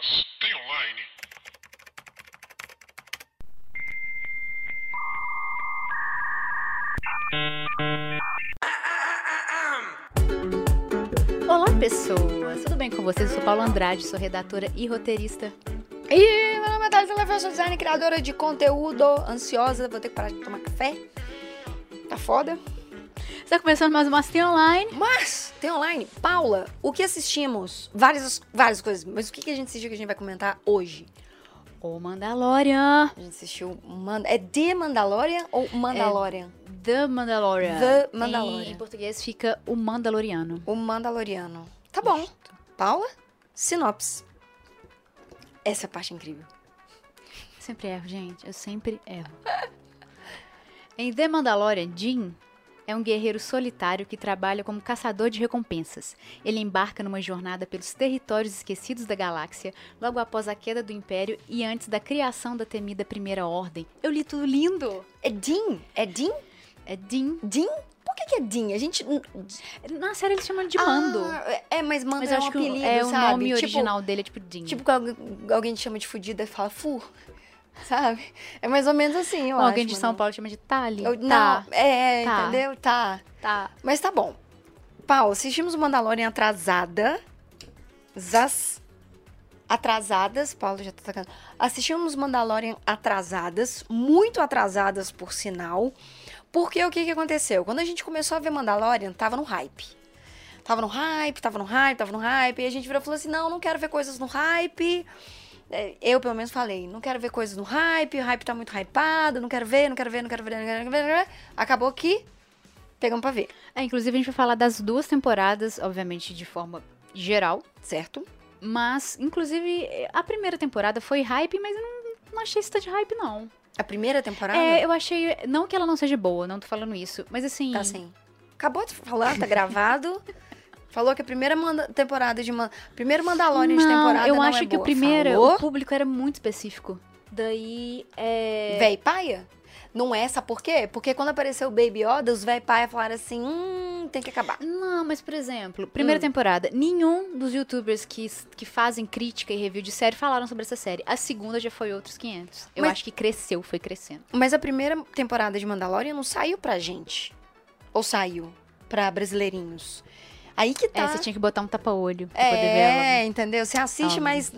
Mas tem online? Olá, pessoas! Tudo bem com vocês? Eu sou Paulo Andrade, sou redatora e roteirista. E meu nome é Thais Leva, eu sou designer, criadora de conteúdo, ansiosa, vou ter que parar de tomar café. Tá foda. Está começando mais uma Mastem Online. Mas, tem online. Paula, o que assistimos? Várias, várias coisas, mas o que, que a gente assistiu que a gente vai comentar hoje? O Mandalorian. A gente assistiu. É The Mandalorian ou Mandalorian? The Mandalorian. The Mandalorian. Em português fica o Mandaloriano. O Mandaloriano. Tá bom. Paula, sinopse. Essa é parte incrível. Sempre erro, gente. Eu sempre erro. em The Mandalorian, Jin é um guerreiro solitário que trabalha como caçador de recompensas. Ele embarca numa jornada pelos territórios esquecidos da galáxia, logo após a queda do Império e antes da criação da temida Primeira Ordem. Eu li tudo lindo! É Dean? É Dean? É Din. Dean? Por que, que é Dean? A gente. Na série eles chamam de Mando. Ah, é, mas Mando mas é um acho que o- apelido, é, o sabe? nome Tipo- original dele é tipo Din. Tipo, quando alguém te chama de fudida e fala fu, sabe? É mais ou menos assim, eu Ou acho. alguém de São. Paulo chama de Tali. Eu- tá, Não, é, Tá. entendeu? Tá. tá. Mas tá bom. Paulo, assistimos o Mandalorian atrasada. Zas. Atrasadas. Paulo já tá tacando. Assistimos Mandalorian atrasadas. Muito atrasadas, por sinal. Porque o que que aconteceu? Quando a gente começou a ver Mandalorian, tava no hype. Tava no hype, tava no hype, tava no hype. E a gente virou e falou assim: não, não quero ver coisas no hype. É, Eu, pelo menos, falei: não quero ver coisas no hype. O hype tá muito hypado. Não quero ver, não quero ver, não quero ver. Não quero ver, não quero ver. Acabou que pegamos pra ver, É, inclusive a gente vai falar das duas temporadas, obviamente de forma geral. certo? Mas, inclusive, a primeira temporada foi hype, mas eu não, não achei isso de hype, não. A primeira temporada? É, eu achei. Não que ela não seja boa, não tô falando isso. Mas assim. Tá assim. Acabou de falar, tá gravado. Falou que a primeira manda- temporada de. Man... Primeiro Mandalorian de não, temporada. eu acho é que o boa. primeiro, Falou? o público era muito específico. Daí, é... Véi paia? Não é, sabe por quê? Porque quando apareceu o Baby Yoda, os véi paia falaram assim: hum, tem que acabar. Não, mas por exemplo, primeira Hum. temporada, nenhum dos youtubers que, que fazem crítica e review de série falaram sobre essa série. A segunda já foi outros 500. Eu Mas- acho que cresceu, foi crescendo. Mas a primeira temporada de Mandalorian não saiu pra gente. Ou saiu pra brasileirinhos. Aí que tá. É, você tinha que botar um tapa-olho pra poder ver ela. É, entendeu? Você assiste, Ah, mas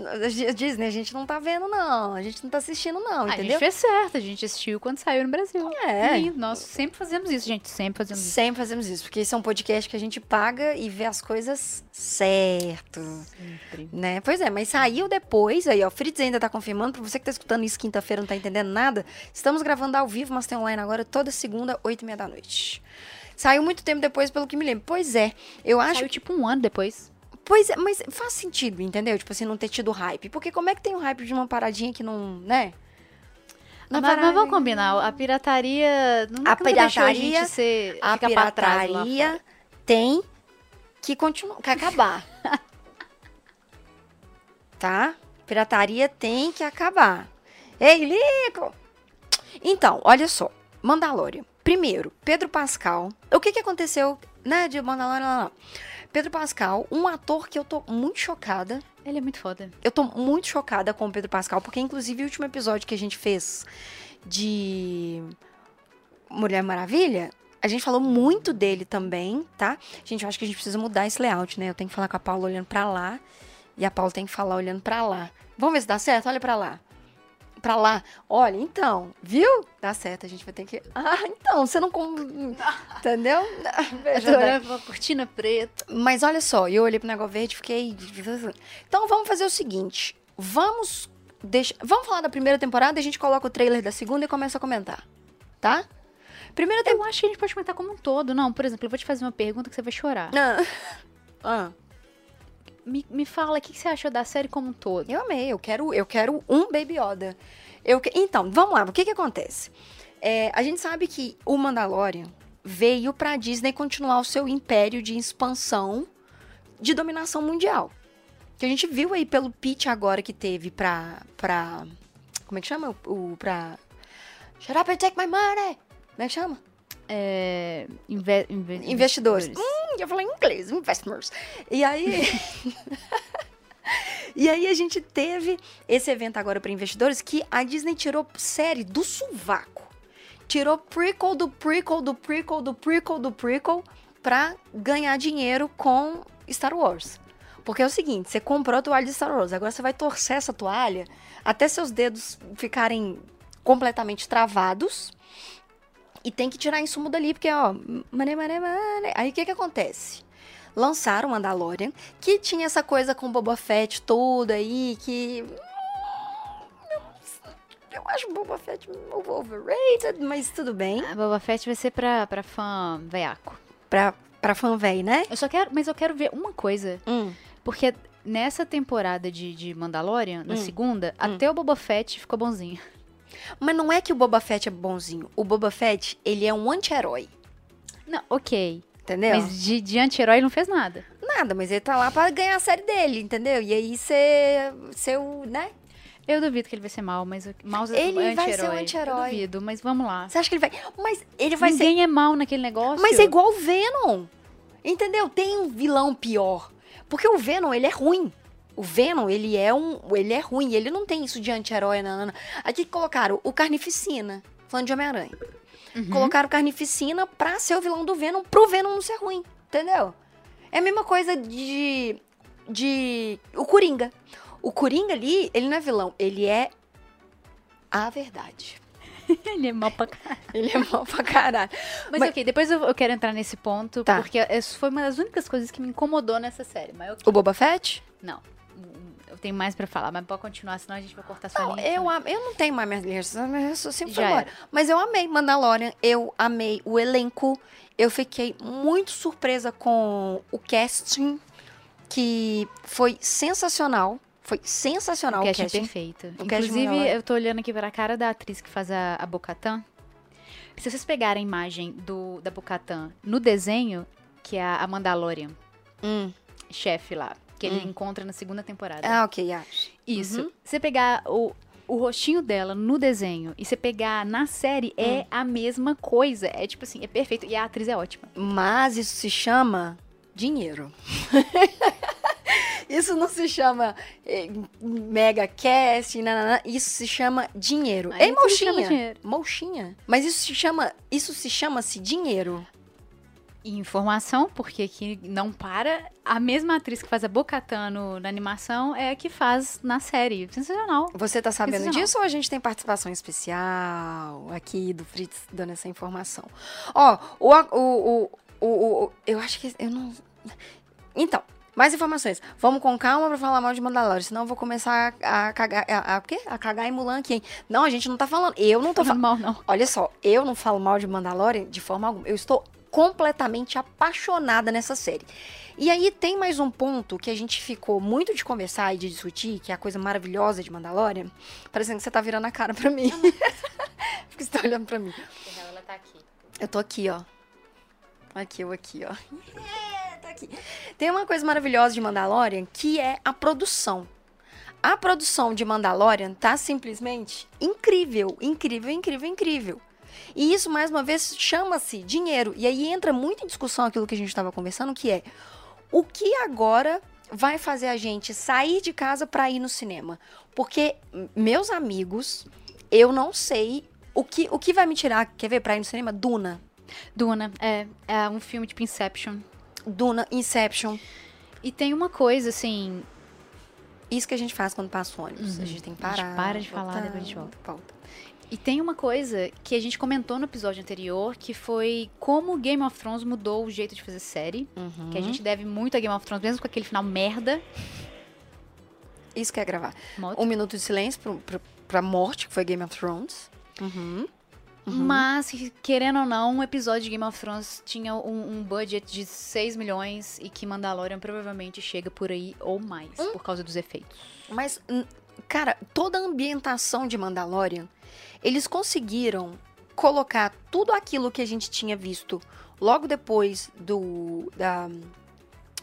Disney, a gente não tá vendo, não. A gente não tá assistindo, não, Ah, a entendeu? gente fez certo, a gente assistiu quando saiu no Brasil. É. E nós sempre fazemos isso, gente, sempre fazemos isso. Sempre fazemos isso, porque esse é um podcast que a gente paga e vê as coisas certo, Sempre. né? Pois é, mas saiu depois, aí ó, Fritz ainda tá confirmando, pra você que tá escutando isso quinta-feira e não tá entendendo nada, estamos gravando ao vivo, mas tem online agora toda segunda, oito e meia da noite. Saiu muito tempo depois, pelo que me lembro. Pois é, eu acho Saiu tipo um ano depois. Pois é, mas faz sentido, entendeu? Tipo assim, não ter tido hype. Porque como é que tem o hype de uma paradinha que não, né? Uma mas, mas vamos combinar, a pirataria A a pirataria- gente ser, A pirataria tem que continuar, que acabar. tá? Pirataria tem que acabar. Ei, Lico! Então, olha só. Mandalorian. Primeiro, Pedro Pascal. O que que aconteceu, né, de Mandalorian? Não, não. Pedro Pascal, um ator que eu tô muito chocada. Ele é muito foda. Eu tô muito chocada com o Pedro Pascal, porque inclusive o último episódio que a gente fez de Mulher Maravilha, a gente falou muito dele também, tá? Gente, eu acho que a gente precisa mudar esse layout, né? Eu tenho que falar com a Paula olhando pra lá e a Paula tem que falar olhando pra lá. Vamos ver se dá certo? Olha pra lá. Pra lá. Olha, então, viu? Dá certo, a gente vai ter que. Ah, então, você não. Entendeu? Olhando pra cortina preta. Mas olha só, eu olhei pro negócio verde e fiquei. Então vamos fazer o seguinte: vamos. Deixa... Vamos falar da primeira temporada, a gente coloca o trailer da segunda e começa a comentar. Tá? Primeira temporada. Eu acho que a gente pode comentar como um todo. Não, por exemplo, eu vou te fazer uma pergunta que você vai chorar. Ah. Ah, Me, me fala, o que que você achou da série como um todo? eu amei, eu quero, eu quero um Baby Yoda. Eu Então, vamos lá, o que que acontece? É, a gente sabe que o Mandalorian veio pra Disney continuar o seu império de expansão de dominação mundial. Que a gente viu aí pelo pitch agora que teve pra. pra como é que chama? O, pra. Shut up and take my money! Como é que chama? É, inve- inve- Investidores. Hum, eu falei em inglês, investors. E aí. E aí a gente teve esse evento agora para investidores que a Disney tirou série do sovaco. Tirou prequel do prequel do prequel do prequel do prequel pra ganhar dinheiro com Star Wars. Porque é o seguinte, você comprou a toalha de Star Wars, agora você vai torcer essa toalha até seus dedos ficarem completamente travados e tem que tirar insumo dali, porque, ó, mané, mané, mané. Aí o que que acontece? Lançaram Mandalorian, que tinha essa coisa com Boba Fett toda aí, que. Eu acho Boba Fett overrated, mas tudo bem. A Boba Fett vai ser pra, pra fã veiaco. Pra, pra fã véi, né? Eu só quero, mas eu quero ver uma coisa. Hum. Porque nessa temporada de, de Mandalorian, na Hum. segunda, até o Boba Fett ficou bonzinho. Mas não é que o Boba Fett é bonzinho. O Boba Fett, ele é um anti-herói. Não, ok. Entendeu? Mas de, de anti-herói não fez nada. Nada, mas ele tá lá pra ganhar a série dele, entendeu? E aí você. Seu, né? Eu duvido que ele vai ser mal, mas o- mal Ele vai ser um anti-herói. Duvido, mas vamos lá. Você acha que ele vai. Mas ele vai ser. Ninguém é mal naquele negócio. Mas é igual o Venom. Entendeu? Tem um vilão pior. Porque o Venom, ele é ruim. O Venom, ele é um. Ele é ruim. Ele não tem isso de anti-herói, não. Aqui colocaram o Carnificina, falando de Homem-Aranha. Uhum. Colocaram o Carnificina pra ser o vilão do Venom, pro Venom não ser ruim. Entendeu? É a mesma coisa de. De. O Coringa. O Coringa ali, ele não é vilão, ele é a verdade. ele é mal pra caralho. Ele é mal pra caralho. Mas, Mas- ok, depois eu, eu quero entrar nesse ponto, Tá. porque isso foi uma das únicas coisas que me incomodou nessa série. Mas eu, O Boba Fett? não, tenho mais pra falar, mas pode continuar, senão a gente vai cortar sua Não, linha. eu, am- eu não tenho mais minha linha, minha raciocínio foi Já embora. Mas eu amei Mandalorian, eu amei o elenco, eu fiquei muito surpresa com o casting, que foi sensacional. Foi sensacional O o cast é casting. perfeito. O Inclusive, Mandalorian. eu tô olhando aqui pra cara da atriz que faz a, a Bocatan. Se vocês pegarem a imagem do, da Bocatan no desenho, que é a Mandalorian, Hum. chefe lá, que ele encontra na segunda temporada. Ah, ok, acho. Isso. Uhum. Você pegar o, o rostinho dela no desenho e você pegar na série, Hum. é a mesma coisa. É tipo assim, é perfeito. E a atriz é ótima. Mas isso se chama dinheiro. isso não se chama eh, mega cast, nanana, isso se chama dinheiro. Ei, por isso chama mochinha. dinheiro. Mochinha. Mas isso se chama, isso se chama-se dinheiro. E informação, porque aqui não para. A mesma atriz que faz a Bocatan no- na animação é a que faz na série. Sensacional. Você tá sabendo disso ou a gente tem participação especial aqui do Fritz dando essa informação? Ó, o, o, o, o, eu acho que eu não. Então, mais informações. Vamos com calma pra falar mal de Mandalorian, senão eu vou começar a, cagar, a, quê? A cagar em Mulan aqui, hein? Não, a gente não tá falando. Eu não tô falando. mal, não. Olha só, eu não falo mal de Mandalorian de forma alguma. Eu estou completamente apaixonada nessa série. E aí tem mais um ponto que a gente ficou muito de conversar e de discutir, que é a coisa maravilhosa de Mandalorian. Parecendo que você tá virando a cara pra mim. Porque você tá olhando pra mim. Ela tá aqui. Eu tô aqui, ó. Aqui, eu aqui, ó. É, tá aqui. Tem uma coisa maravilhosa de Mandalorian que é a produção. A produção de Mandalorian tá simplesmente incrível, incrível, incrível, incrível. E isso, mais uma vez, chama-se dinheiro. E aí entra muito em discussão aquilo que a gente estava conversando, que é o que agora vai fazer a gente sair de casa para ir no cinema? Porque, meus amigos, eu não sei o que, o que vai me tirar, quer ver, pra ir no cinema? Duna. Duna, é, é um filme tipo Inception. Duna, Inception. E tem uma coisa, assim, Isso que a gente faz quando passa o ônibus. Uhum. A gente tem que A gente parar. para de falar, voltar, depois a gente volta. volta. E tem uma coisa que a gente comentou no episódio anterior, que foi como Game of Thrones mudou o jeito de fazer série. Uhum. Que a gente deve muito a Game of Thrones, mesmo com aquele final merda. Isso que é gravar. Um minuto de silêncio pro, pro, pra morte, que foi Game of Thrones. Uhum. Mas, querendo ou não, um episódio de Game of Thrones tinha um, um budget de 6 milhões e que Mandalorian provavelmente chega por aí ou mais, Hum? por causa dos efeitos. Mas, cara, toda a ambientação de Mandalorian, eles conseguiram colocar tudo aquilo que a gente tinha visto logo depois do da,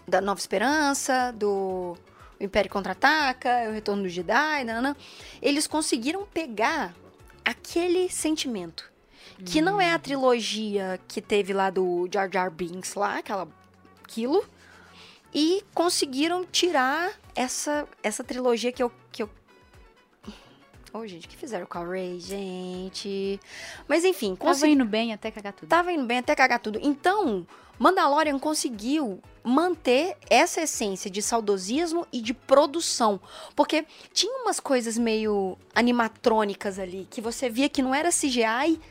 da Nova Esperança, do o Império Contra-Ataca, o Retorno do Jedi, nanana. eles conseguiram pegar aquele sentimento. Que não é a trilogia que teve lá do Jar Jar Binks lá, aquela, aquilo. E conseguiram tirar essa, essa trilogia que eu. Que eu... Ô, gente, o que fizeram com a Ray, gente? Mas enfim, Tava consegui... indo bem até cagar tudo. tava indo bem até cagar tudo. Então, Mandalorian conseguiu manter essa essência de saudosismo e de produção. Porque tinha umas coisas meio animatrônicas ali, que você via que não era CGI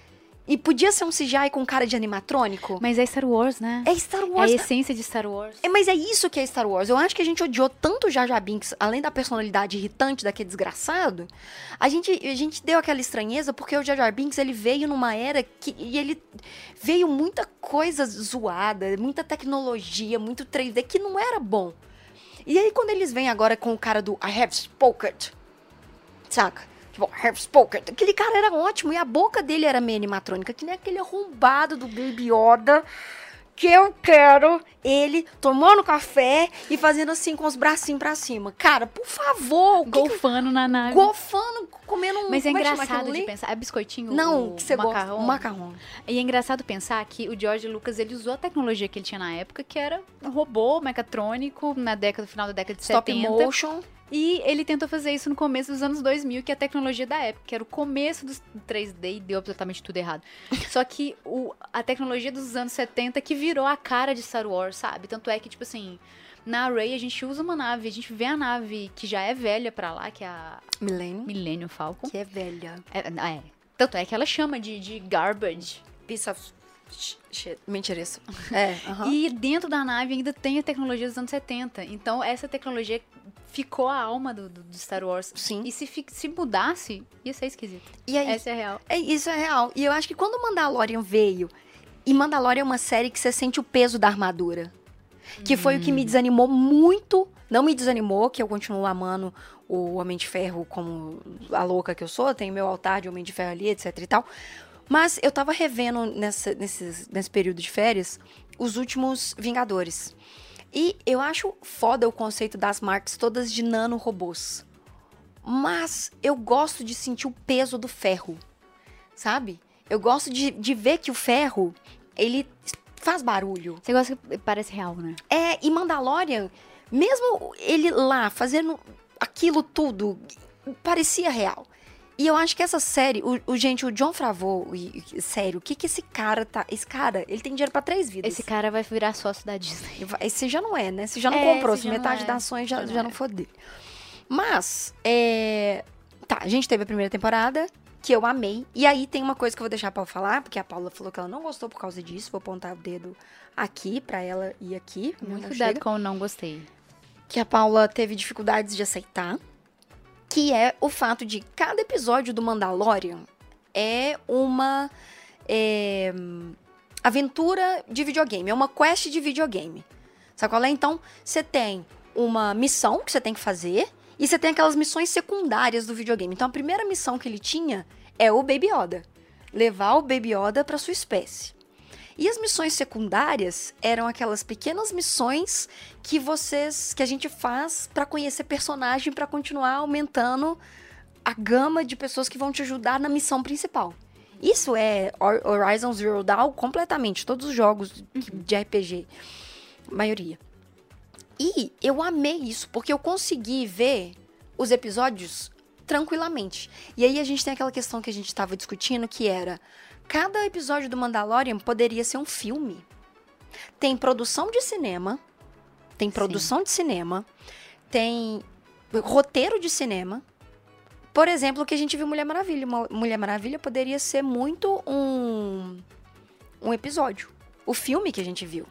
e podia ser um CGI com cara de animatrônico. Mas é Star Wars, né? É Star É Wars. a essência de Star Wars. É, mas é isso que é Star Wars. Eu acho que a gente odiou tanto o Jar Jar Binks, além da personalidade irritante daquele desgraçado, a gente, a gente deu aquela estranheza porque o Jar Jar Binks, ele veio numa era que e ele veio muita coisa zoada, muita tecnologia, muito 3D que não era bom. E aí quando eles vêm agora com o cara do I have spoken, saca? Have spoken. Aquele cara era ótimo e a boca dele era meio animatrônica, que nem aquele arrombado do Baby Yoda que eu quero ele tomando café e fazendo assim com os bracinhos pra cima. Cara, por favor, o que Golfando na nave. golfando, comendo um Mas é chama engraçado de pensar. É biscoitinho? Não, o que você macarrão. gosta. Macarrão. E é engraçado pensar que o George Lucas ele usou a tecnologia que ele tinha na época, que era um robô mecatrônico, na década, no final da década de Stop 70. motion. E ele tentou fazer isso no começo dos anos 2000, que é a tecnologia da época, que era o começo do 3D e deu absolutamente tudo errado. Só que o, a tecnologia dos anos 70 que virou a cara de Star Wars, sabe? Tanto é que, tipo assim, na Array a gente usa uma nave, a gente vê a nave que já é velha pra lá, que é a Millennium. Millennium Falcon. Que é velha. É, é. Tanto é que ela chama de, de garbage. Piece of sh- shit. Mentira isso. É, aham. E dentro da nave ainda tem a tecnologia dos anos 70. Então essa tecnologia ficou a alma do, do- do Star Wars. Sim. E se, se mudasse, ia ser esquisito. E aí, Essa é real. É, isso é real. E eu acho que quando o Mandalorian veio, e Mandalorian é uma série que você sente o peso da armadura. Que foi o que me desanimou muito. Não me desanimou, que eu continuo amando o Homem de Ferro como a louca que eu sou. Tenho meu altar de Homem de Ferro ali, etc e tal. Mas eu tava revendo nessa, nesse período de férias os últimos Vingadores. E eu acho foda o conceito das marcas todas de nanorobôs. Mas eu gosto de sentir o peso do ferro sabe? Eu gosto de, de ver que o ferro, ele faz barulho. Você gosta que parece real, né? É, e Mandalorian, mesmo ele lá fazendo aquilo tudo, parecia real. E eu acho que essa série, o, o- gente, o John Favreau, sério, o que que esse cara tá... Esse cara, ele tem dinheiro pra três vidas. Esse cara vai virar sócio da Disney. Esse já não é, né? Você já não É, comprou, se metade é. das ações já, Já não é. foi dele. Mas, é... Tá, a gente teve a primeira temporada, que eu amei. E aí tem uma coisa que eu vou deixar pra falar, porque a Paula falou que ela não gostou por causa disso. Vou apontar o dedo aqui pra ela e aqui. Muito cuidado chega. com o não gostei. Que a Paula teve dificuldades de aceitar. Que é o fato de cada episódio do Mandalorian é uma é, aventura de videogame, é uma quest de videogame. Sabe qual é? Então, você tem uma missão que você tem que fazer e você tem aquelas missões secundárias do videogame. Então, a primeira missão que ele tinha é o Baby Yoda. Levar o Baby Yoda para sua espécie. E as missões secundárias eram aquelas pequenas missões que vocês que a gente faz para conhecer personagem para continuar aumentando a gama de pessoas que vão te ajudar na missão principal. Isso é Hor- Horizon Zero Dawn completamente, todos os jogos de RPG, maioria. E eu amei isso, porque eu consegui ver os episódios tranquilamente. E aí a gente tem aquela questão que a gente estava discutindo, que era cada episódio do Mandalorian poderia ser um filme. Tem produção de cinema, tem produção de cinema, tem roteiro de cinema. Por exemplo, o que a gente viu Mulher Maravilha. Uma- Mulher Maravilha poderia ser muito um um episódio. O filme que a gente viu.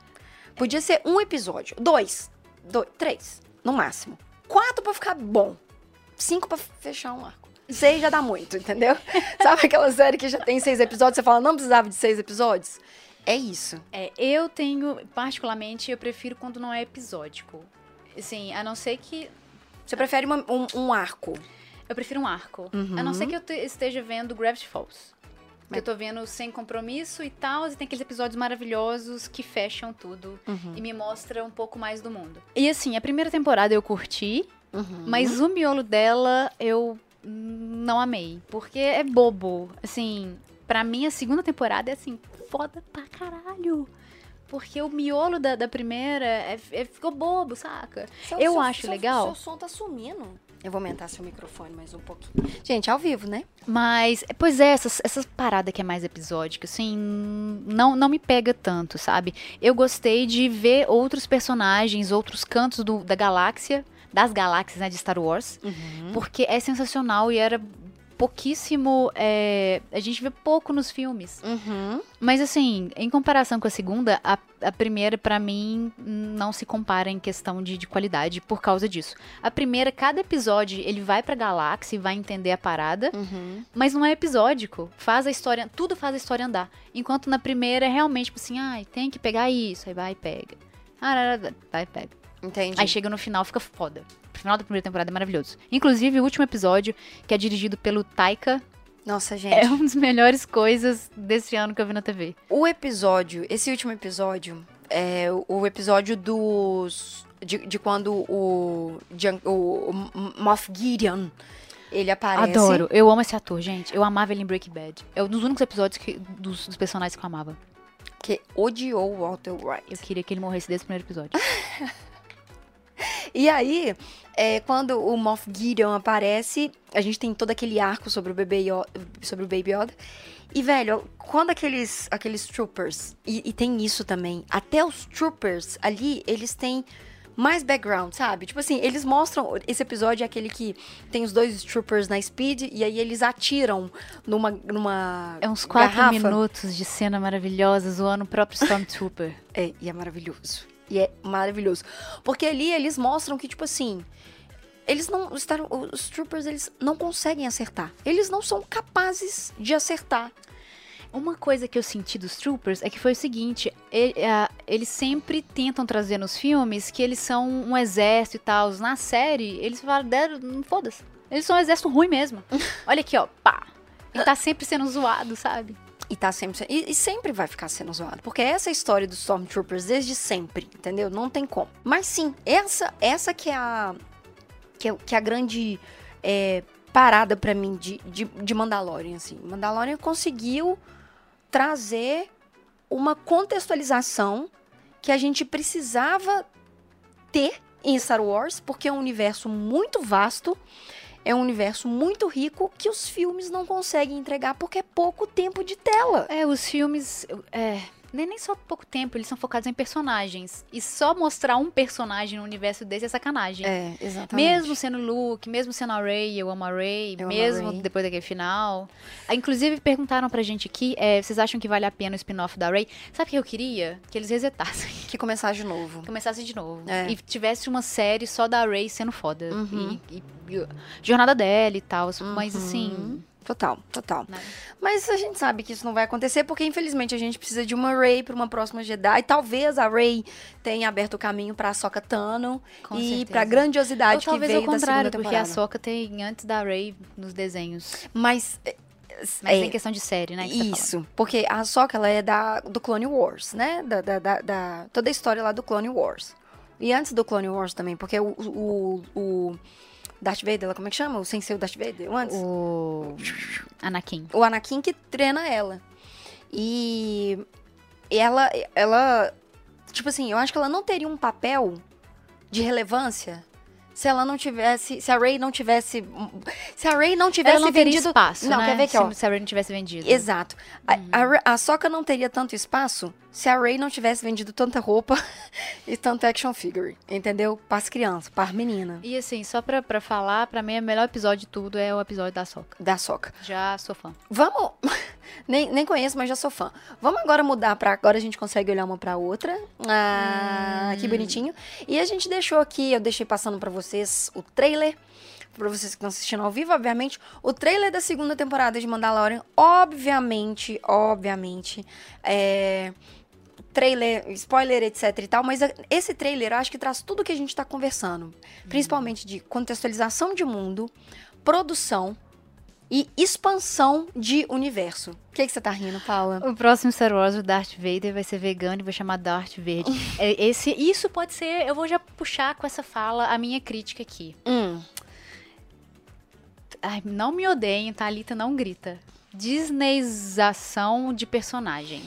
Podia ser um episódio. Dois. dois três, no máximo. Quatro pra ficar bom. Cinco pra fechar um arco. Seis já dá muito, entendeu? Sabe aquela série que já tem seis episódios, você fala, não precisava de seis episódios? É isso. É, eu tenho, particularmente, eu prefiro quando não é episódico. Assim, a não ser que. Você prefere uma- um, um arco. Eu prefiro um arco. Uhum. A não ser que eu te- esteja vendo Gravity Falls. Mas- eu tô vendo sem compromisso e tal, e tem aqueles episódios maravilhosos que fecham tudo Uhum. e me mostra um pouco mais do mundo. E assim, a primeira temporada eu curti, Uhum. mas o miolo dela eu não amei. Porque é bobo. Assim, pra mim a segunda temporada é assim, foda pra caralho. Porque o miolo da, da primeira é- é- ficou bobo, saca? Seu- Eu seu- acho seu- legal. Seu som tá sumindo. Eu vou aumentar seu microfone mais um pouquinho. Gente, ao vivo, né? Mas, pois é, essas, essas paradas que é mais episódica, assim, não, não me pega tanto, sabe? Eu gostei de ver outros personagens, outros cantos do- da galáxia, das galáxias, né, de Star Wars, porque é sensacional e era pouquíssimo. é, a gente vê pouco nos filmes. Uhum. Mas assim, em comparação com a segunda, a, a primeira, pra mim, não se compara em questão de, de qualidade por causa disso. A primeira, cada episódio, ele vai pra galáxia e vai entender a parada, Uhum. mas não é episódico. Faz a história, tudo faz a história andar. Enquanto na primeira é realmente, tipo assim, ai, tem que pegar isso, aí vai e pega. Ah, vai e pega. Entendi. Aí chega no final, fica foda. O final da primeira temporada é maravilhoso. Inclusive, o último episódio, que é dirigido pelo Taika, Nossa, gente. é uma das melhores coisas desse ano que eu vi na TV. O episódio, esse último episódio, é o- episódio dos. De, de quando o, o, o Moff Gideon ele aparece. Adoro. Eu amo esse ator, gente. Eu amava ele em Breaking Bad. É um dos únicos episódios que, dos, dos personagens que eu amava. Que odiou o Walter White. Eu queria que ele morresse desse primeiro episódio. E aí, é, quando o Moff Gideon aparece, a gente tem todo aquele arco sobre o bebê Yoda, sobre o Baby Yoda. E, velho, quando aqueles, aqueles troopers, e, e tem isso também, até os troopers ali, eles têm mais background, sabe? Tipo assim, eles mostram, esse episódio é aquele que tem os dois troopers na speed, e aí eles atiram numa, numa É uns quatro garrafa. minutos de cena maravilhosa zoando o próprio Stormtrooper. É, e é maravilhoso. E é maravilhoso. Porque ali eles mostram que, tipo assim. Eles não. Os, os troopers, eles não conseguem acertar. Eles não são capazes de acertar. Uma coisa que eu senti dos Troopers é que foi o seguinte: e- a- eles sempre tentam trazer nos filmes que eles são um exército e tal. Na série, eles falaram, foda-se. Eles são um exército ruim mesmo. Olha aqui, ó, pá. Ele tá sempre sendo zoado, sabe? E tá sempre. E, e sempre vai ficar sendo zoado. Porque essa é a história dos Stormtroopers desde sempre, entendeu? Não tem como. Mas sim, essa, essa que é a. Que é, que é a grande é, parada pra mim de, de, de Mandalorian, assim. Mandalorian conseguiu trazer uma contextualização que a gente precisava ter em Star Wars, porque é um universo muito vasto, é um universo muito rico que os filmes não conseguem entregar porque é pouco tempo de tela. É, os filmes. É, nem, só pouco tempo, eles são focados em personagens. E só mostrar um personagem no universo desse é sacanagem. É, exatamente. Mesmo sendo Luke, mesmo sendo a Rey, eu amo a Rey, Eu a mesmo Rey. depois daquele final. Ah, Inclusive, perguntaram pra gente aqui, é, vocês acham que vale a pena o spin-off da Rey? Sabe o que eu queria? Que eles resetassem, que começar de novo. começassem de novo. É. E tivesse uma série só da Rey sendo foda. Uhum. E- e- jornada dela e tal. Mas assim... Uhum. Total, total. nada. Mas a gente sabe que isso não vai acontecer porque infelizmente a gente precisa de uma Rey para uma próxima Jedi. Talvez a Rey tenha aberto o caminho para Ahsoka Tano Com e para grandiosidade Ou que talvez veio da contrário, segunda porque a temporada. Soca tem antes da Rey nos desenhos. Mas é, Mas é, em questão de série, né? tá. Isso, porque a Ahsoka, ela é da, do Clone Wars, né? Da, da, da- da- toda a história lá do Clone Wars. E antes do Clone Wars também, porque o, o, o Darth Vader, como é que chama? O Sensei o Darth Vader, o antes? O Anakin. o Anakin que treina ela. E ela, ela, tipo assim, eu acho que ela não teria um papel de relevância se ela não tivesse, se a Rey não tivesse, se a Rey não tivesse Ela não teria vendido espaço, Não, né? quer ver aqui, ó. Se, a Rey não tivesse vendido. Exato. A, a, Rey- a Soca não teria tanto espaço se a Rey não tivesse vendido tanta roupa e tanto action figure, entendeu? Para as crianças, para as meninas E assim, só pra, pra falar, pra mim o melhor episódio de tudo é o episódio da Soca. da Soca. Já sou fã. Vamos. Nem, nem conheço, mas já sou fã. Vamos agora mudar pra. Agora a gente consegue olhar uma pra outra. Ah, que bonitinho. E a gente deixou aqui, eu deixei passando pra vocês o trailer. Pra vocês que estão assistindo ao vivo, obviamente. O trailer da segunda temporada de Mandalorian. Obviamente, obviamente. É. Trailer, spoiler, etc e tal, mas esse trailer eu acho que traz tudo que a gente tá conversando. Principalmente de contextualização de mundo, produção, e expansão de universo. O que, que você tá rindo, Paula? O próximo Star Wars, o Darth Vader, vai ser vegano e vai chamar Darth Verde. É, esse, isso pode ser. Eu vou já puxar com essa fala a minha crítica aqui. Hum, Ai, não me odeiem, Thalita não grita. Disneyização de personagem.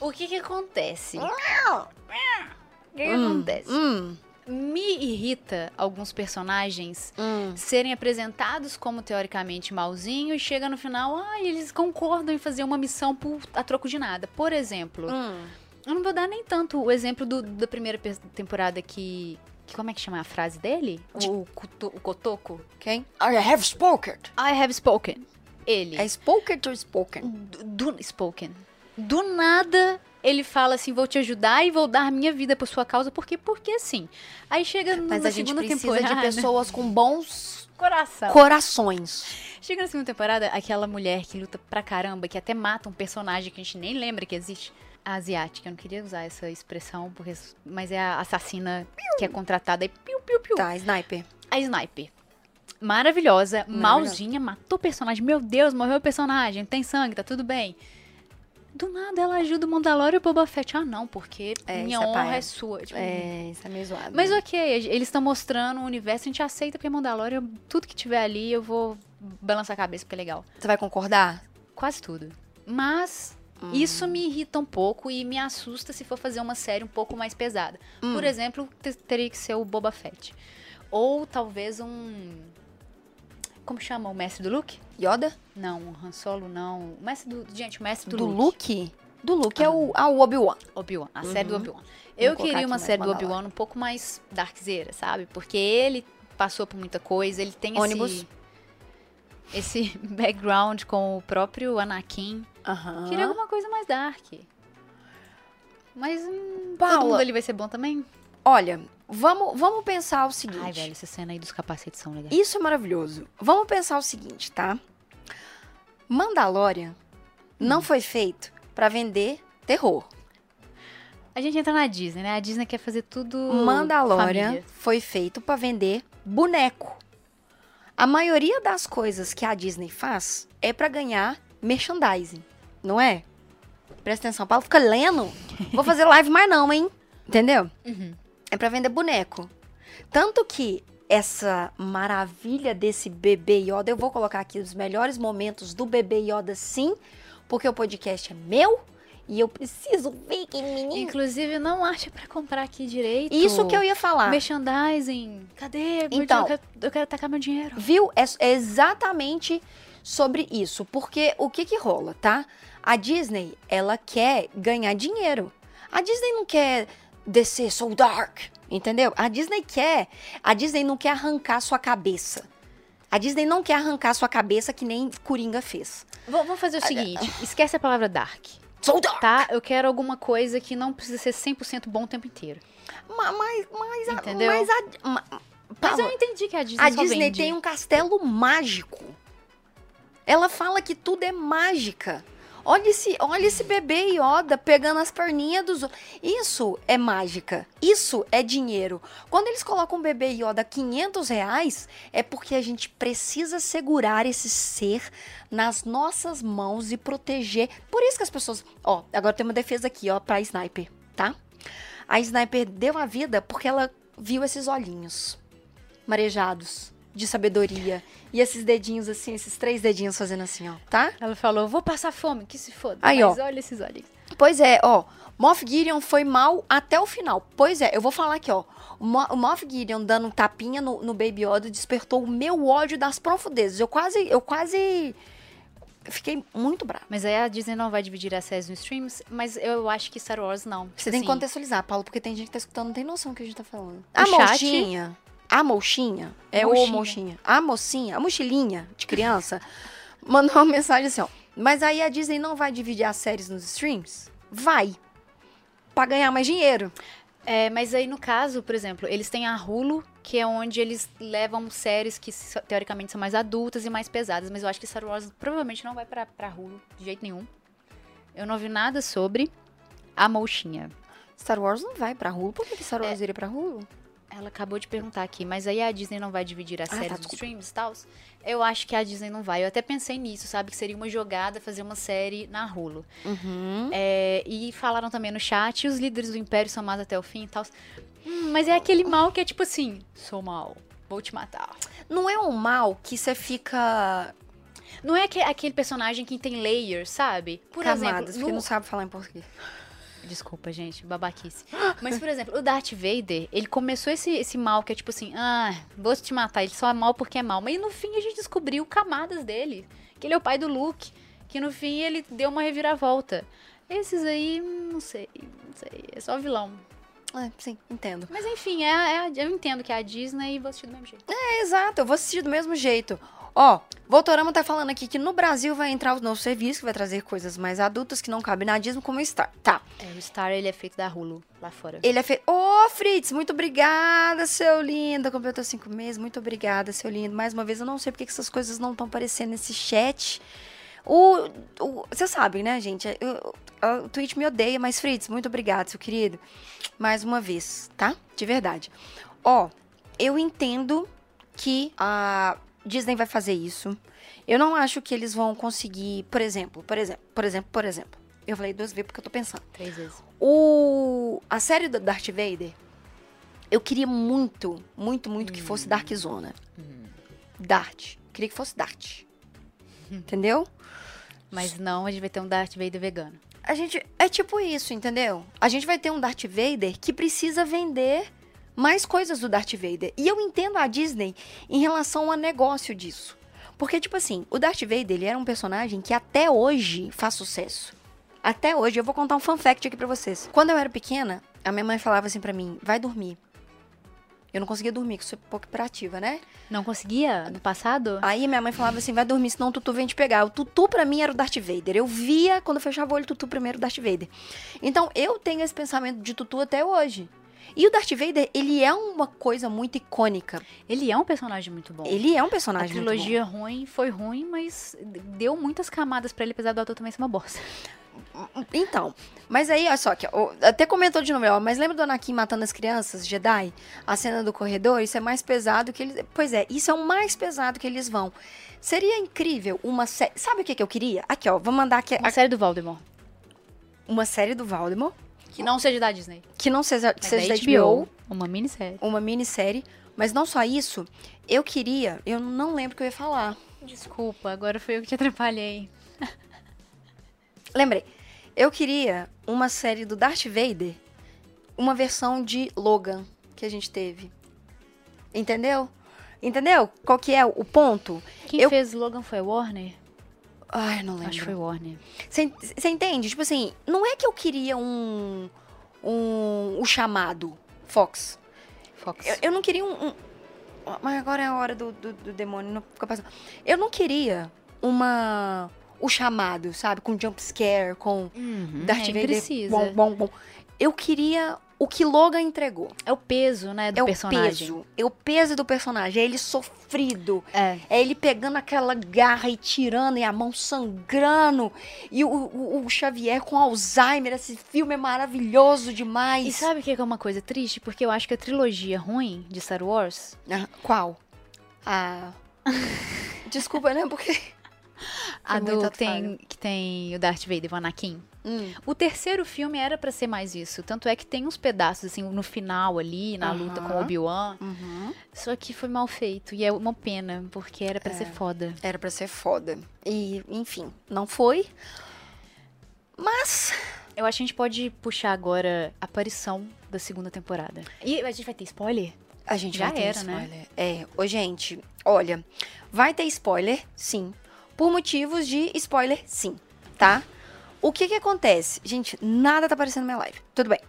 O que que acontece? O que que Hum, acontece? Hum, Me irrita alguns personagens hum. serem apresentados como teoricamente malzinho e chega no final, ah, eles concordam em fazer uma missão por, a troco de nada. Por exemplo, Hum. eu não vou dar nem tanto o exemplo do- da primeira temporada que, que. Como é que chama a frase dele? O, Kuto- o Kotoko? Quem? I have spoken. I have spoken. Ele. É spoken ou spoken? do, do- spoken. Do nada ele fala assim, vou te ajudar e vou dar minha vida por sua causa, porque porque assim. Aí chega Mas a gente segunda precisa temporada, de pessoas com bons coração. corações. Chega na segunda temporada, aquela mulher que luta pra caramba, que até mata um personagem que a gente nem lembra que existe. A asiática, eu não queria usar essa expressão, porque, mas é a assassina que é contratada e piu, piu, piu. Tá, sniper. A Sniper. Maravilhosa, malzinha, matou o personagem. Meu Deus, morreu o personagem, tem sangue, tá tudo bem. Do nada ela ajuda o Mandalorian e o Boba Fett. Ah, não, porque É, minha é honra paia. é sua. Tipo, É, isso é meio zoado. Mas ok, eles estão mostrando o universo, a gente aceita porque Mandalorian, tudo que tiver ali eu vou balançar a cabeça porque é legal. Você vai concordar? Quase tudo. Mas Hum. isso me irrita um pouco e me assusta se for fazer uma série um pouco mais pesada. Hum. Por exemplo, te- teria que ser o Boba Fett. Ou talvez um. Como chama o mestre do Luke? Yoda? Não, o Han Solo não. O mestre do. Gente, o mestre do, Do, Luke. Luke? Do Luke é o, ah, o Obi-Wan. Obi-Wan, a série do Uhum. Obi-Wan. Eu queria uma série do. Obi-Wan um pouco mais darkzeira, sabe? Porque ele passou por muita coisa, ele tem Ônibus. esse. Esse background com o próprio Anakin. Aham. Queria alguma coisa mais dark. Mas hum, todo Paula. mundo ali vai ser bom também? Olha, vamos, vamos pensar o seguinte. Ai, velho, essa cena aí dos capacetes são legais. Isso é maravilhoso. Vamos pensar o seguinte, tá? Mandalorian não foi feito pra vender terror. A gente entra na Disney, né? A Disney quer fazer tudo. Mandalorian família. foi feito pra vender boneco. A maioria das coisas que a Disney faz é pra ganhar merchandising, não é? Presta atenção, Paulo fica lendo. Vou fazer live mais não, hein? Entendeu? Uhum. É pra vender boneco. Tanto que essa maravilha desse bebê Yoda, eu vou colocar aqui os melhores momentos do bebê Yoda, sim, porque o podcast é meu e eu preciso ver aquele menino. Inclusive, não acha pra comprar aqui direito. Isso que eu ia falar. Merchandising. Cadê? Então. eu, quero, eu quero tacar meu dinheiro. Viu? É, é exatamente sobre isso. Porque o que que rola, tá? A Disney, ela quer ganhar dinheiro. A Disney não quer descer so dark, entendeu? A Disney quer. A Disney não quer arrancar sua cabeça. A Disney não quer arrancar sua cabeça que nem Coringa fez. V- Vamos fazer o seguinte: esquece a palavra dark. So dark! Tá? Eu quero alguma coisa que não precisa ser 100% bom o tempo inteiro. Ma- Mas, mas, a- Entendeu? mas a, ma- Mas Paula, eu entendi que a Disney a Disney vende. tem um castelo mágico. Ela fala que tudo é mágica. Olha esse, olha esse bebê Yoda pegando as perninhas dos. Isso é mágica. Isso é dinheiro. Quando eles colocam um bebê Yoda a 500 reais, é porque a gente precisa segurar esse ser nas nossas mãos e proteger. Por isso que as pessoas. Ó, agora tem uma defesa aqui, ó, pra Sniper, tá? A Sniper deu a vida porque ela viu esses olhinhos marejados de sabedoria. E esses dedinhos assim, esses três dedinhos fazendo assim, ó, tá? Ela falou: vou passar fome, que se foda. Aí, ó. olha esses olhos. Pois é, ó. Moff Gideon foi mal até o final. Pois é, eu vou falar aqui, ó. O, Mo o Moff Gideon dando um tapinha no, no Baby Yoda despertou o meu ódio das profundezas. Eu quase, eu quase fiquei muito brava. Mas aí a Disney não vai dividir as séries nos streams, mas eu acho que Star Wars não. Você tem que Assim, contextualizar, Paulo, porque tem gente que tá escutando, não tem noção do que a gente tá falando. O A chat- mochinha, a mochinha, é o Mochinha. mochinha, a mocinha, a mochilinha de criança, mandou uma mensagem assim, ó. Mas aí a Disney não vai dividir as séries nos streams? Vai. Pra ganhar mais dinheiro. É, mas aí no caso, por exemplo, eles têm a Hulu, que é onde eles levam séries que teoricamente são mais adultas e mais pesadas, mas eu acho que Star Wars provavelmente não vai pra, pra Hulu de jeito nenhum. Eu não vi nada sobre a Mouchinha. Star Wars não vai pra Hulu. Por que, que Star É. Wars iria pra Hulu? Ela acabou de perguntar aqui, mas aí a Disney não vai dividir as Ah, tá, séries dos desculpa. streams e tal? Eu acho que a Disney não vai. Eu até pensei nisso, sabe? Que seria uma jogada fazer uma série na Hulu. Uhum. É, e falaram também no chat, os líderes do Império são más até o fim e tal. Hum, mas é aquele mal que é tipo assim, sou mal, vou te matar. Não é um mal que você fica Não é aque- aquele personagem que tem layers, sabe? Por camadas, exemplo, no, não sabe falar em português. Desculpa, gente, babaquice. Mas, por exemplo, o Darth Vader, ele começou esse, esse mal que é tipo assim, ah, vou te matar, ele só é mal porque é mal. Mas no fim a gente descobriu camadas dele. Que ele é o pai do Luke. Que no fim ele deu uma reviravolta. Esses aí, não sei, não sei, é só vilão. É, sim, entendo. Mas enfim, é, é eu entendo que é a Disney e vou assistir do mesmo jeito. É, exato, eu vou assistir do mesmo jeito. Ó, Voltorama tá falando aqui que no Brasil vai entrar o novo serviço que vai trazer coisas mais adultas que não cabem na Disney, como o Star. Tá. É, o Star, ele é feito da Hulu, lá fora. Ele é feito. Ô, Fritz, muito obrigada, seu lindo. Completou cinco meses. Muito obrigada, seu lindo. Mais uma vez, eu não sei porque que essas coisas não estão aparecendo nesse chat. O. Vocês sabem, né, gente? Eu- eu- o Twitch me odeia, mas Fritz, muito obrigado, seu querido. Mais uma vez, tá? De verdade. Ó, eu entendo que a Disney vai fazer isso. Eu não acho que eles vão conseguir, por exemplo, por exemplo, por exemplo, por exemplo. Eu falei duas vezes porque eu tô pensando. Três vezes. O, a série do Darth Vader, eu queria muito, muito, muito que Hum. fosse Dark Zona. Dart. Queria que fosse Dart. Entendeu? Mas não, a gente vai ter um Darth Vader vegano. A gente. É tipo isso, entendeu? A gente vai ter um Darth Vader que precisa vender mais coisas do Darth Vader. E eu entendo a Disney em relação ao negócio disso. Porque, tipo assim, o Darth Vader, ele era um personagem que até hoje faz sucesso. Até hoje, eu vou contar um fun fact aqui pra vocês. Quando eu era pequena, a minha mãe falava assim pra mim, vai dormir. Eu não conseguia dormir, que eu sou pouco hiperativa, né? Não conseguia no passado? Aí minha mãe falava assim, vai dormir, senão o Tutu vem te pegar. O Tutu pra mim era o Darth Vader. Eu via, quando eu fechava o olho, o Tutu primeiro, o Darth Vader. Então, eu tenho esse pensamento de Tutu até hoje. E o Darth Vader, ele é uma coisa muito icônica. Ele é um personagem muito bom. Ele é um A personagem muito bom. trilogia ruim foi ruim, mas deu muitas camadas pra ele, apesar do ator também ser uma bosta. Então, mas aí, olha só, que, até comentou de novo, ó, mas lembra do Anakin matando as crianças, Jedi? A cena do corredor, isso é mais pesado que eles... Pois é, isso é o mais pesado que eles vão. Seria incrível uma série... Sabe o que, que eu queria? Aqui, ó, vou mandar aqui A a- série do Voldemort. uma série do Voldemort, Que não seja da Disney. que não seja, que seja da da HBO, Uma minissérie. uma minissérie, mas não só isso, eu queria, eu não lembro o que eu ia falar. Desculpa, agora foi eu que te atrapalhei. Lembrei. Eu queria uma série do Darth Vader, uma versão de Logan que a gente teve. Entendeu? Entendeu? Qual que é o ponto? Quem Eu- fez Logan foi Warner? Ai, não Acho que foi lembro. Warner. Você entende? Tipo assim, não é que eu queria um. Um. O chamado Fox. Fox. Eu, eu não queria um, um- Mas agora é a hora do, do, do demônio, não fica passando. Eu não queria uma. O chamado, sabe? Com jump scare, com Uhum, Darth nem Vader. precisa. Bom, bom, bom. Eu queria o que Logan entregou. É o peso, né, do é personagem. o peso. É o peso do personagem. É ele sofrido. É. É ele pegando aquela garra e tirando e a mão sangrando. E o, o- o Xavier com Alzheimer. Esse filme é maravilhoso demais. E sabe o que é uma coisa triste? Porque eu acho que a trilogia ruim de Star Wars Ah, qual? Ah. Desculpa, né? Porque. A Foi muito do que tem, que tem o Darth Vader, o Anakin. Hum. O terceiro filme era pra ser mais isso. Tanto é que tem uns pedaços, assim, no final ali, na luta com Obi-Wan. Uhum. Só que foi mal feito. E é uma pena, porque era pra É. ser foda. Era pra ser foda. E, enfim, não foi. Mas. Eu acho que a gente pode puxar agora a aparição da segunda temporada. E a gente vai ter spoiler? A gente Já vai ter era, né? spoiler. É, ô gente, olha, vai ter spoiler, sim. Por motivos de spoiler, sim, tá? O que que acontece? Gente, nada tá aparecendo na minha live. Tudo bem.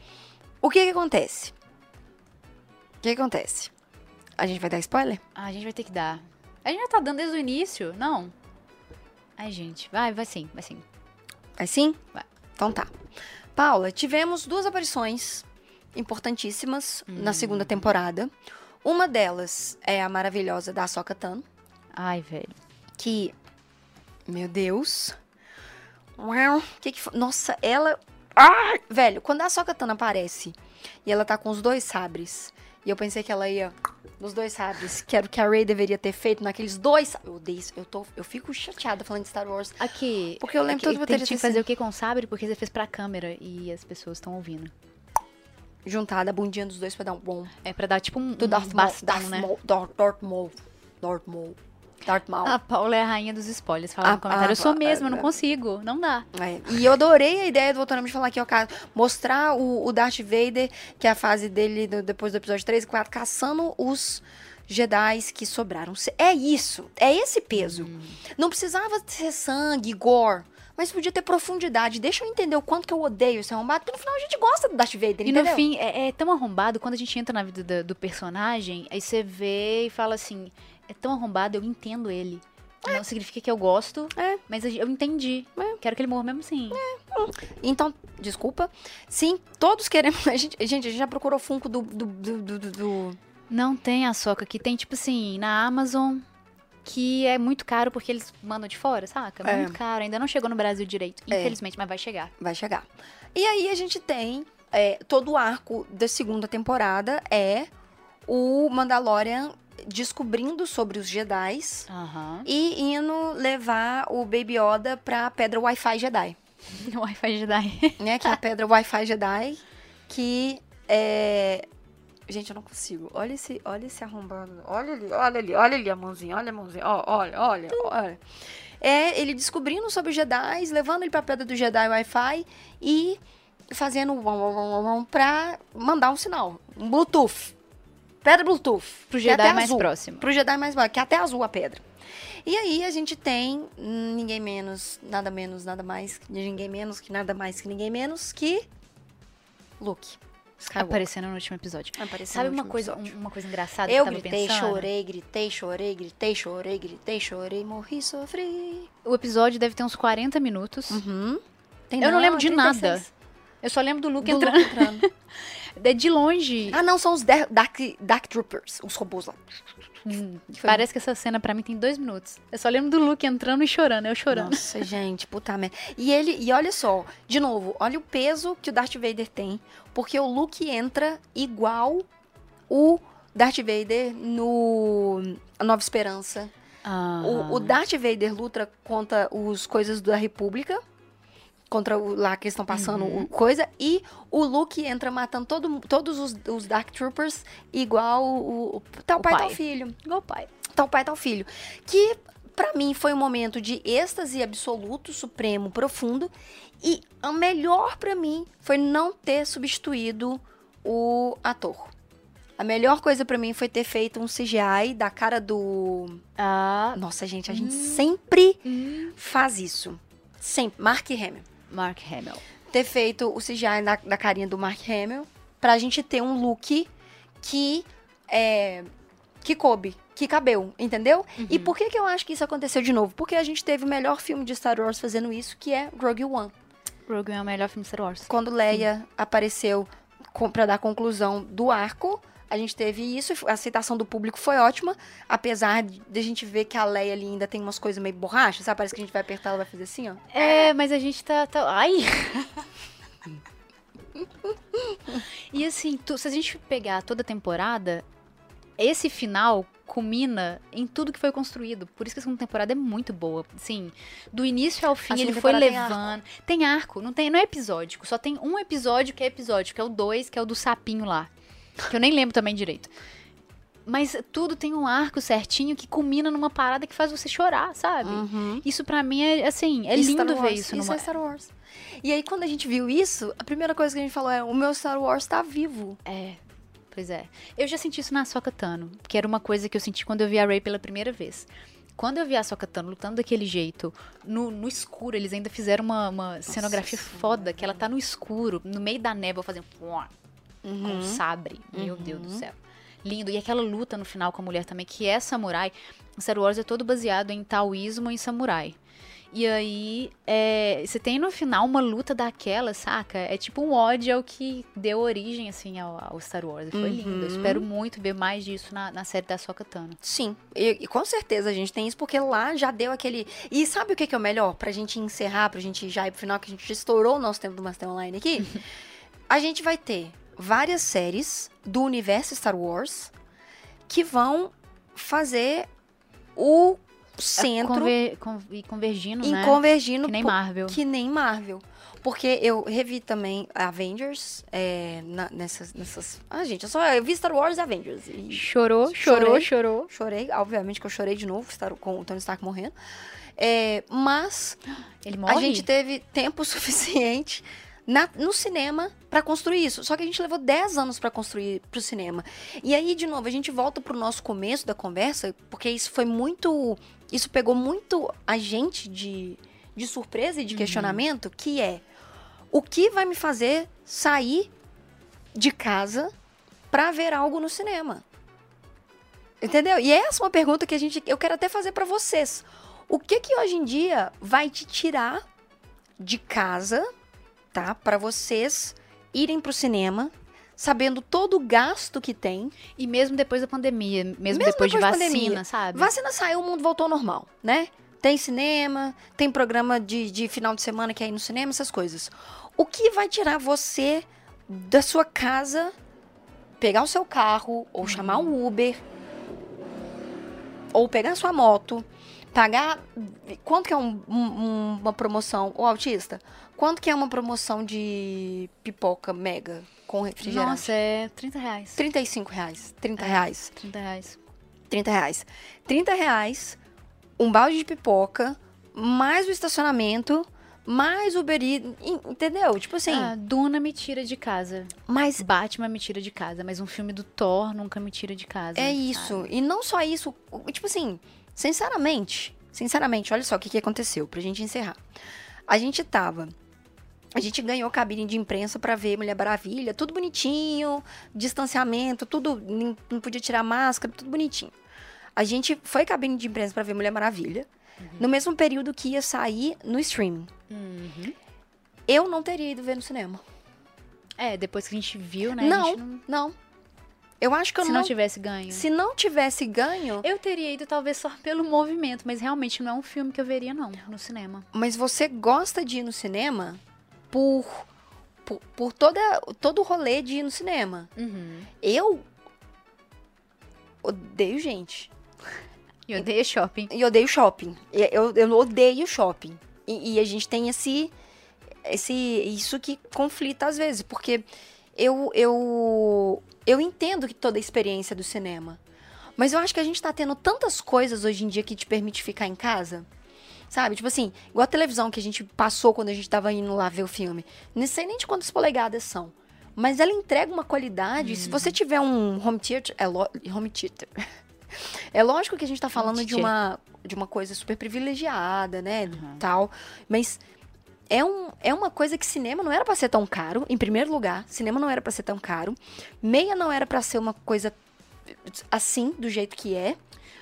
O que que acontece? O que que acontece? A gente vai dar spoiler? Ah, a gente vai ter que dar. A gente já tá dando desde o início, não? Ai, gente, vai, vai sim, vai sim. Vai sim? Vai. Então tá. Paula, tivemos duas aparições importantíssimas na segunda temporada. Uma delas é a maravilhosa da Ahsoka Tano. Ai, velho. que. Meu Deus. Uau, que que foi? Nossa, ela. Ai, velho, quando a Sokatana aparece e ela tá com os dois sabres, e eu pensei que ela ia nos dois sabres, que era o que a Rey deveria ter feito naqueles dois. Eu odeio isso, eu, tô, eu fico chateada falando de Star Wars. Aqui. Porque eu lembro aqui, todo o tem que fazer o que com sabre, porque você fez pra câmera e as pessoas estão ouvindo. Juntada a bundinha dos dois pra dar um bom. É pra dar tipo um, Do um Darth Maul. bastão, Darth né? Maul. Darth Maul. Darth Maul. Darth Maul. A Paula é a rainha dos spoilers. Fala no comentário, eu sou mesmo, eu não consigo. Não dá. É, E eu adorei a ideia do Autonomia de falar aqui, ó, mostrar o, o Darth Vader, que é a fase dele do- depois do episódio 3 e 4, caçando os Jedi que sobraram. É isso, é esse peso. Hum. Não precisava ser sangue, gore, mas podia ter profundidade. Deixa eu entender o quanto que eu odeio esse arrombado, porque no final a gente gosta do Darth Vader, E entendeu? no fim, é, é tão arrombado, quando a gente entra na vida da- do, personagem, aí você vê e fala assim, é tão arrombado, eu entendo ele. Não significa que eu gosto, É. mas eu entendi. Quero que ele morra mesmo assim. Então, desculpa. Sim, todos queremos. A gente, gente, a gente já procurou Funko do. do, do, do- do- do- Não tem a soca que tem, tipo assim, na Amazon, que é muito caro porque eles mandam de fora, saca? É. Muito caro. Ainda não chegou no Brasil direito, É. infelizmente, mas vai chegar. Vai chegar. E aí a gente tem. é, todo o arco da segunda temporada é o Mandalorian descobrindo sobre os Jedi Aham. e indo levar o Baby Yoda pra pedra Wi-Fi Jedi. Wi-Fi Jedi. Né? Que é a pedra Wi-Fi Jedi. Que é. Gente, eu não consigo. Olha esse, olha esse arrombado. Olha ali, olha ali, olha ali a mãozinha, olha a mãozinha. Ó, olha, olha, olha. É ele descobrindo sobre os Jedi, levando ele pra pedra do Jedi Wi-Fi e fazendo um, pra mandar um sinal. Um Bluetooth. Pedra Bluetooth. Pro é Jedi mais azul. próximo. Pro Jedi mais próximo, que é até azul a pedra. E aí a gente tem ninguém menos, nada menos, nada mais, ninguém menos, que nada mais, que ninguém menos que Luke. Skywalker. Aparecendo no último episódio. Apareceu Sabe no uma coisa, episódio. um- uma coisa engraçada Eu que eu tava gritei, pensando? chorei, gritei, chorei, gritei, chorei, gritei, chorei, morri, sofri. O episódio deve ter uns 40 minutos. Uhum. Eu não lembro de 36. nada. Eu só lembro do Luke Do entrando. Luke entrando. É de longe. ah, não, são os Dar- Dark, Dark Troopers, os robôs lá. Hum, Parece que essa cena pra mim tem dois minutos. Eu só lembro do Luke entrando e chorando, eu chorando. Nossa, gente, puta merda. E ele, e olha só, de novo, olha o peso que o Darth Vader tem, porque o Luke entra igual o Darth Vader no A Nova Esperança. O, o Darth Vader luta contra os coisas da República, contra o, lá que estão passando Uhum. coisa, e o Luke entra matando todo, todos os, os Dark Troopers igual o, o tal O pai, pai. tal filho Igual o pai. tal pai, tal filho. Que pra mim foi um momento de êxtase absoluto, supremo, profundo. E o melhor pra mim foi não ter substituído o ator. A melhor coisa pra mim foi ter feito um CGI da cara do. Ah, Nossa, gente, a gente sempre hum. faz isso. Sempre. Mark Hamill. Mark Hamill. Ter feito o CGI da, da carinha do Mark Hamill pra gente ter um look que é, que coube, que cabeu, entendeu? E por que que eu acho que isso aconteceu de novo? Porque a gente teve o melhor filme de Star Wars fazendo isso, que é Rogue One. Rogue One é o melhor filme de Star Wars. Quando Leia apareceu com, pra dar conclusão do arco, a gente teve isso, a aceitação do público foi ótima, apesar de a gente ver que a Leia ali ainda tem umas coisas meio borracha, sabe? Parece que a gente vai apertar, ela vai fazer assim, ó. É, mas a gente tá. tá- Ai! e assim, tu- se a gente pegar toda a temporada, esse final culmina em tudo que foi construído. Por isso que a segunda temporada é muito boa. Assim, do início ao fim ele foi temporada tem levando. Tem arco, não, tem, não é episódico. Só tem um episódio que é episódio, que é o 2, que é o do sapinho lá. Que eu nem lembro também direito. Mas tudo tem um arco certinho que culmina numa parada que faz você chorar, sabe? Uhum. Isso pra mim é assim, é Isso Star lindo ver isso Isso numa. é Star Wars. E aí, quando a gente viu isso, a primeira coisa que a gente falou é: o meu Star Wars tá vivo. É, pois é. Eu já senti isso na Ahsoka Tano, que era uma coisa que eu senti quando eu vi a Rey pela primeira vez. Quando eu vi a Ahsoka Tano lutando daquele jeito, no, no escuro, eles ainda fizeram uma, uma cenografia foda, que ela tá no escuro, no meio da névoa, fazendo pua, com um Uhum. sabre. Meu Uhum. Deus do céu. Lindo. E aquela luta no final com a mulher também, que é samurai. Star Wars é todo baseado em taoísmo e em samurai. E aí, é, você tem no final uma luta daquela, saca? É tipo um ódio ao que deu origem, assim, ao, ao Star Wars. Foi Uhum. lindo. Eu espero muito ver mais disso na, na série da Soka Tano. Sim, e, e com certeza a gente tem isso, porque lá já deu aquele. E sabe o que, que é o melhor? Pra gente encerrar, pra gente já ir pro final, que a gente já estourou o nosso tempo do Master Online aqui. a gente vai ter várias séries do universo Star Wars que vão fazer o centro Conver, con- e convergindo, e né? convergindo Que nem Marvel. que nem Marvel. Porque eu revi também Avengers é, na- nessas, nessas. Ah, gente, eu só eu vi Star Wars e Avengers. E Chorou, chorou, Chorei. chorou. chorei, obviamente que eu chorei de novo Star- com o Tony Stark morrendo. É, mas a gente teve tempo suficiente na- no cinema pra construir isso. Só que a gente levou 10 anos pra construir pro cinema. E aí, de novo, a gente volta pro nosso começo da conversa, porque isso foi muito. Isso pegou muito a gente de, de surpresa e de questionamento, que é o que vai me fazer sair de casa pra ver algo no cinema? Entendeu? E essa é uma pergunta que a gente, eu quero até fazer pra vocês. O que que hoje em dia vai te tirar de casa, tá? Pra vocês irem pro cinema, sabendo todo o gasto que tem. E mesmo depois da pandemia, mesmo, Mesmo depois, de depois da vacina, pandemia. sabe? Vacina saiu, o mundo voltou ao normal, né? Tem cinema, tem programa de, de final de semana que é ir no cinema, essas coisas. O que vai tirar você da sua casa, pegar o seu carro, ou chamar um Uber, ou pegar a sua moto, pagar. Quanto que é um- um- uma promoção, o autista? Quanto que é uma promoção de pipoca mega com refrigerante? Nossa, é 30 reais. 35 reais. 30 É. reais. 30 reais. 30 reais. 30 reais, um balde de pipoca, mais o estacionamento, mais o Uber Eats, en- entendeu? Tipo assim, Ah, Duna me tira de casa. mas Batman me tira de casa, mas um filme do Thor nunca me tira de casa. é sabe? isso. E não só isso, tipo assim, sinceramente, sinceramente, olha só o que, que aconteceu, pra gente encerrar. A gente tava... A gente ganhou cabine de imprensa pra ver Mulher Maravilha, tudo bonitinho, distanciamento, tudo, não podia tirar máscara, tudo bonitinho. A gente foi cabine de imprensa pra ver Mulher Maravilha, no mesmo período que ia sair no streaming. Uhum. Eu não teria ido ver no cinema. É, depois que a gente viu, né? não, não- não. Eu acho que eu Se não, não tivesse ganho. Se não tivesse ganho, Eu teria ido talvez só pelo movimento, mas realmente não é um filme que eu veria, não, no cinema. mas você gosta de ir no cinema por por, por toda, todo o rolê de ir no cinema. Uhum. Eu odeio gente. E odeio shopping. E odeio shopping. Eu, eu odeio shopping. E, e a gente tem esse, esse. Isso que conflita às vezes. Porque eu, eu, eu entendo que toda a experiência do cinema. Mas eu acho que a gente tá tendo tantas coisas hoje em dia que te permite ficar em casa. Sabe? Tipo assim, igual a televisão que a gente passou quando a gente tava indo lá ver o filme. Não sei nem de quantas polegadas são. Mas ela entrega uma qualidade. Se você tiver um home theater. É lo- home theater. É lógico que a gente tá falando de uma, de uma coisa super privilegiada, né? Uhum. Tal. Mas é, um, é uma coisa que cinema não era pra ser tão caro, em primeiro lugar. Cinema não era pra ser tão caro. Meia não era pra ser uma coisa assim, do jeito que é.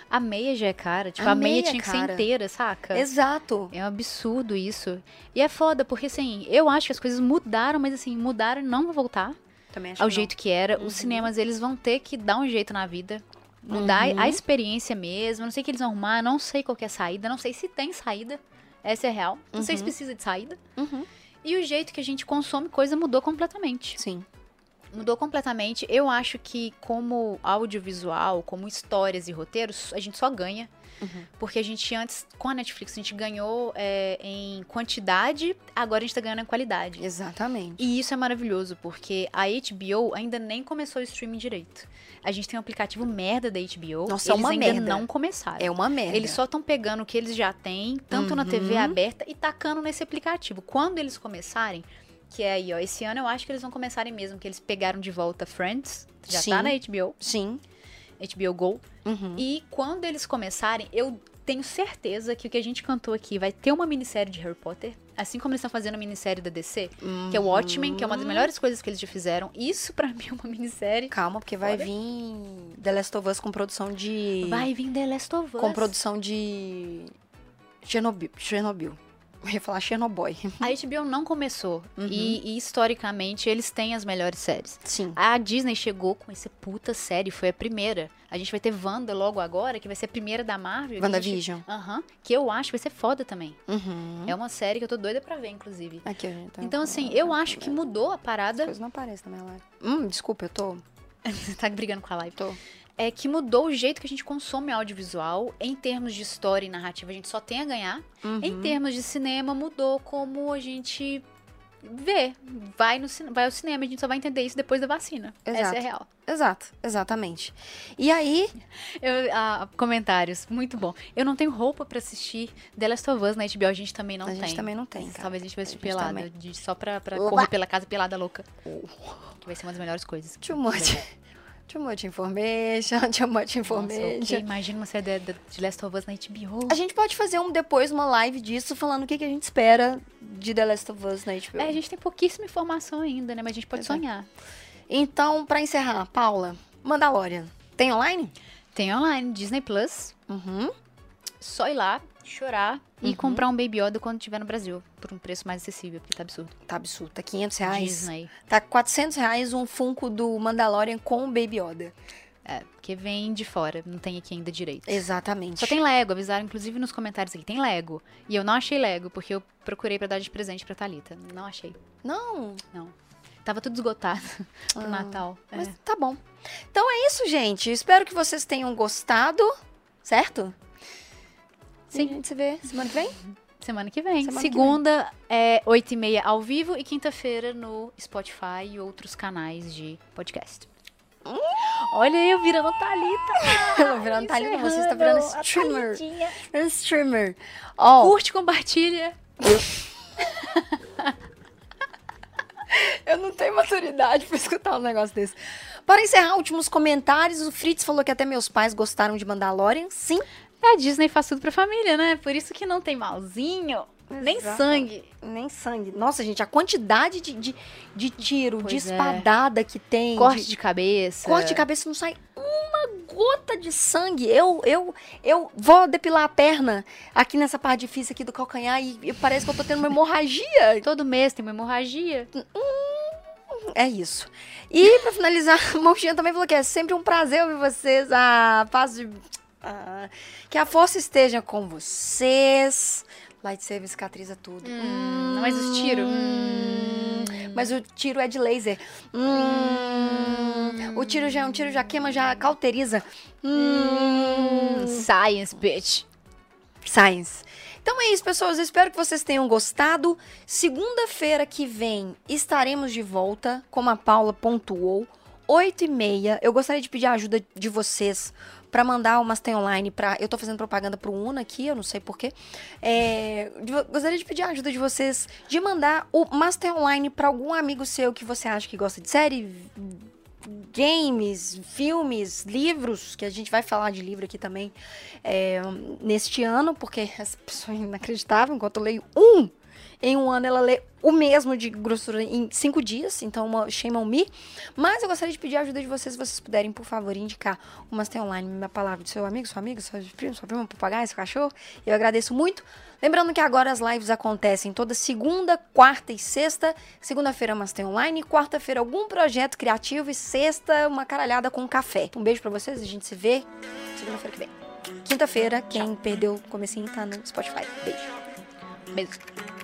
A meia já é cara. Tipo, A a, meia, meia é tinha que cara. ser inteira, saca? Exato. É um absurdo isso. E é foda, porque assim, eu acho que as coisas mudaram, mas assim, mudaram e não vão voltar Também acho ao que não. jeito que era. Os cinemas, eles vão ter que dar um jeito na vida. Mudar Uhum. a experiência mesmo. Não sei o que eles vão arrumar, não sei qual que é a saída, não sei se tem saída. Essa é real. Não sei se Uhum. precisa de saída. Uhum. E o jeito que a gente consome coisa mudou completamente. Sim. Mudou completamente. Eu acho que, como audiovisual, como histórias e roteiros, a gente só ganha. Uhum. Porque a gente antes, com a Netflix, a gente ganhou é, em quantidade, agora a gente tá ganhando em qualidade. Exatamente. E isso é maravilhoso, porque a HBO ainda nem começou o streaming direito. A gente tem um aplicativo merda da HBO. Nossa, é eles uma ainda merda. não começaram. É uma merda. Eles só estão pegando o que eles já têm, tanto na TV Uhum. aberta, e tacando nesse aplicativo. Quando eles começarem, que é aí, ó, esse ano eu acho que eles vão começarem mesmo, que eles pegaram de volta Friends, já Sim. tá na HBO, Sim. HBO Go. Uhum. E quando eles começarem, eu tenho certeza que o que a gente cantou aqui vai ter uma minissérie de Harry Potter. Assim como eles estão fazendo a minissérie da DC, que é o Watchmen, que é uma das melhores coisas que eles já fizeram. Isso pra mim é uma minissérie. Calma, porque vai Olha. vir The Last of Us com produção de. Vai vir The Last of Us. Com produção de. Chernobyl. Chernobyl. Eu ia falar Chernobyl. A HBO não começou. Uhum. E, e, historicamente eles têm as melhores séries. Sim. A Disney chegou com essa puta série, foi a primeira. A gente vai ter Wanda logo agora, que vai ser a primeira da Marvel. que a gente- WandaVision. Aham. que eu acho que vai ser foda também. Uhum. É uma série que eu tô doida pra ver, inclusive. Aqui, tá- Então, assim, eu acho que mudou a As parada. coisas não aparecem na minha live. Hum, desculpa, eu tô. Tá brigando com a live. tô. É que mudou o jeito que a gente consome audiovisual. Em termos de história e narrativa, a gente só tem a ganhar. Em Uhum. termos de cinema, mudou como a gente vê. Vai, no, vai ao cinema, a gente só vai entender isso depois da vacina. Essa Exato. é a real. Exato, exatamente. E aí, Eu- ah, comentários, muito bom. Eu não tenho roupa pra assistir The Last of Us na HBO, a gente também não a tem. gente também não tem, cara. Talvez a gente vai assistir A pelada, de- só pra, pra Oba! correr pela casa pelada louca. Que vai ser uma das melhores coisas. Too much. Too much information, too much Nossa, information. ok, Imagina uma série de, de Last of Us na HBO. A gente pode fazer um depois, uma live disso, falando o que, que a gente espera de The Last of Us na HBO. É, a gente tem pouquíssima informação ainda, né? Mas a gente pode Exato. sonhar. Então, pra encerrar, Paula, Mandalorian, tem online? Tem online, Disney Plus. Uhum. Só ir lá, chorar e Uhum. comprar um Baby Yoda quando estiver no Brasil. Por um preço mais acessível, porque tá absurdo. Tá absurdo, tá 500 reais. Disney. Tá 400 reais um Funko do Mandalorian com o Baby Yoda. É, porque vem de fora, não tem aqui ainda direito. Exatamente. Só tem Lego, avisaram inclusive nos comentários aqui, tem Lego. E eu não achei Lego, porque eu procurei pra dar de presente pra Thalita. Não achei. Não, Tava tudo esgotado pro Ah, Natal. É. mas tá bom. Então é isso, gente. Espero que vocês tenham gostado, certo? E Sim. a gente se vê semana que vem? Semana que vem. Semana que Segunda é 8h30 ao vivo e quinta-feira no Spotify e outros canais de podcast. Hum. Olha eu virando Thalita. Eu um talento, você está virando Encerrando a streamer. Streamer. Ó, Curte, compartilha. eu não tenho maturidade pra escutar um negócio desse. Para encerrar, últimos comentários. O Fritz falou que até meus pais gostaram de Mandalorian. Sim. A Disney faz tudo pra família, né? Por isso que não tem malzinho, nem Exato. sangue. Nem sangue. Nossa, gente, a quantidade de, de, de tiro, de Pois é. espadada que tem. Corte de, de cabeça. corte de cabeça não sai uma gota de sangue. Eu, eu, eu vou depilar a perna aqui nessa parte difícil aqui do calcanhar e, e parece que eu tô tendo uma hemorragia. Todo mês tem uma hemorragia. É isso. E pra finalizar, a Mochinha também falou que é sempre um prazer ouvir vocês. A paz de. Ah, que a força esteja com vocês. Lightsaber cicatriza tudo. Hum, mas os tiros. Hum, Mas o tiro é de laser. Hum, O tiro já é um tiro, já queima, já cauteriza. Hum, Science, bitch. Science. Então é isso, pessoas. Eu espero que vocês tenham gostado. Segunda-feira que vem estaremos de volta, como a Paula pontuou, 8 e meia. Eu gostaria de pedir a ajuda de vocês para mandar o Master Online para. Eu tô fazendo propaganda pro Una aqui, eu não sei porquê. É, gostaria de pedir a ajuda de vocês de mandar o Master Online para algum amigo seu que você acha que gosta de série, games, filmes, livros, que a gente vai falar de livro aqui também é, neste ano, porque essa pessoa é inacreditável, enquanto eu leio um, em um ano ela lê o mesmo de grossura em cinco dias, então uma shame on me. Mas eu gostaria de pedir a ajuda de vocês, se vocês puderem, por favor, indicar o Master Online, minha palavra do seu amigo, sua amiga, sua prima, sua prima, papagaio, seu cachorro. Eu agradeço muito. Lembrando que agora as lives acontecem toda segunda, quarta e sexta. Segunda-feira Master Online, quarta-feira algum projeto criativo e sexta uma caralhada com café. Um beijo pra vocês, a gente se vê segunda-feira que vem. Quinta-feira, quem perdeu o comecinho tá no Spotify. Beijo. Beijo.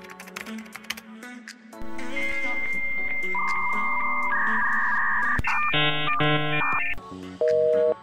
Música